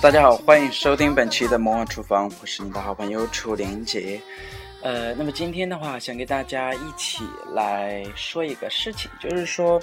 大家好，欢迎收听本期的魔幻厨房，我是你的好朋友楚连杰。呃，那么今天的话，想给大家一起来说一个事情，就是说，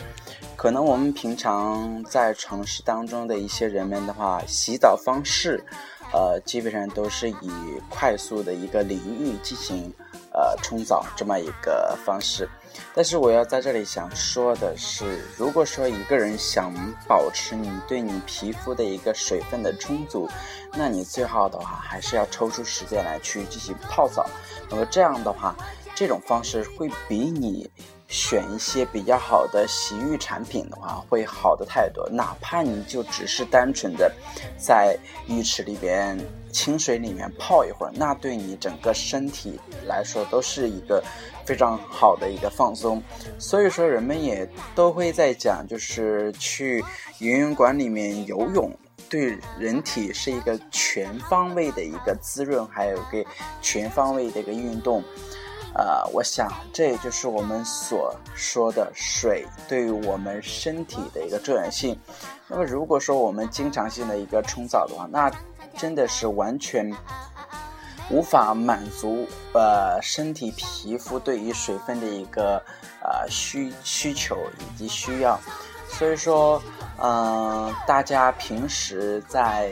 可能我们平常在城市当中的一些人们的话，洗澡方式，呃，基本上都是以快速的一个淋浴进行呃冲澡这么一个方式。但是我要在这里想说的是，如果说一个人想保持你对你皮肤的一个水分的充足，那你最好的话还是要抽出时间来去进行泡澡。那么这样的话，这种方式会比你选一些比较好的洗浴产品的话会好的太多。哪怕你就只是单纯的在浴池里边。清水里面泡一会儿，那对你整个身体来说都是一个非常好的一个放松。所以说，人们也都会在讲，就是去游泳馆里面游泳，对人体是一个全方位的一个滋润，还有一个全方位的一个运动。呃，我想这也就是我们所说的水对于我们身体的一个重要性。那么，如果说我们经常性的一个冲澡的话，那真的是完全无法满足呃身体皮肤对于水分的一个呃需需求以及需要，所以说嗯大家平时在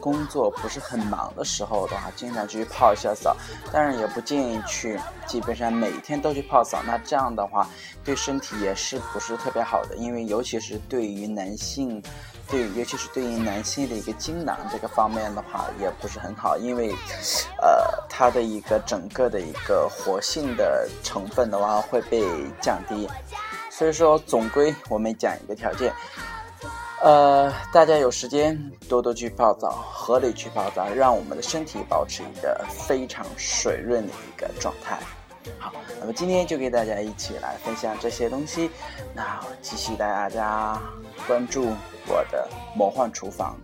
工作不是很忙的时候的话，经常去泡一下澡，但是也不建议去基本上每天都去泡澡，那这样的话对身体也是不是特别好的，因为尤其是对于男性。对，尤其是对于男性的一个精囊这个方面的话，也不是很好，因为，呃，它的一个整个的一个活性的成分的话会被降低，所以说总归我们讲一个条件，呃，大家有时间多多去泡澡，合理去泡澡，让我们的身体保持一个非常水润的一个状态。好，那么今天就给大家一起来分享这些东西，那继续带大家关注我的魔幻厨房。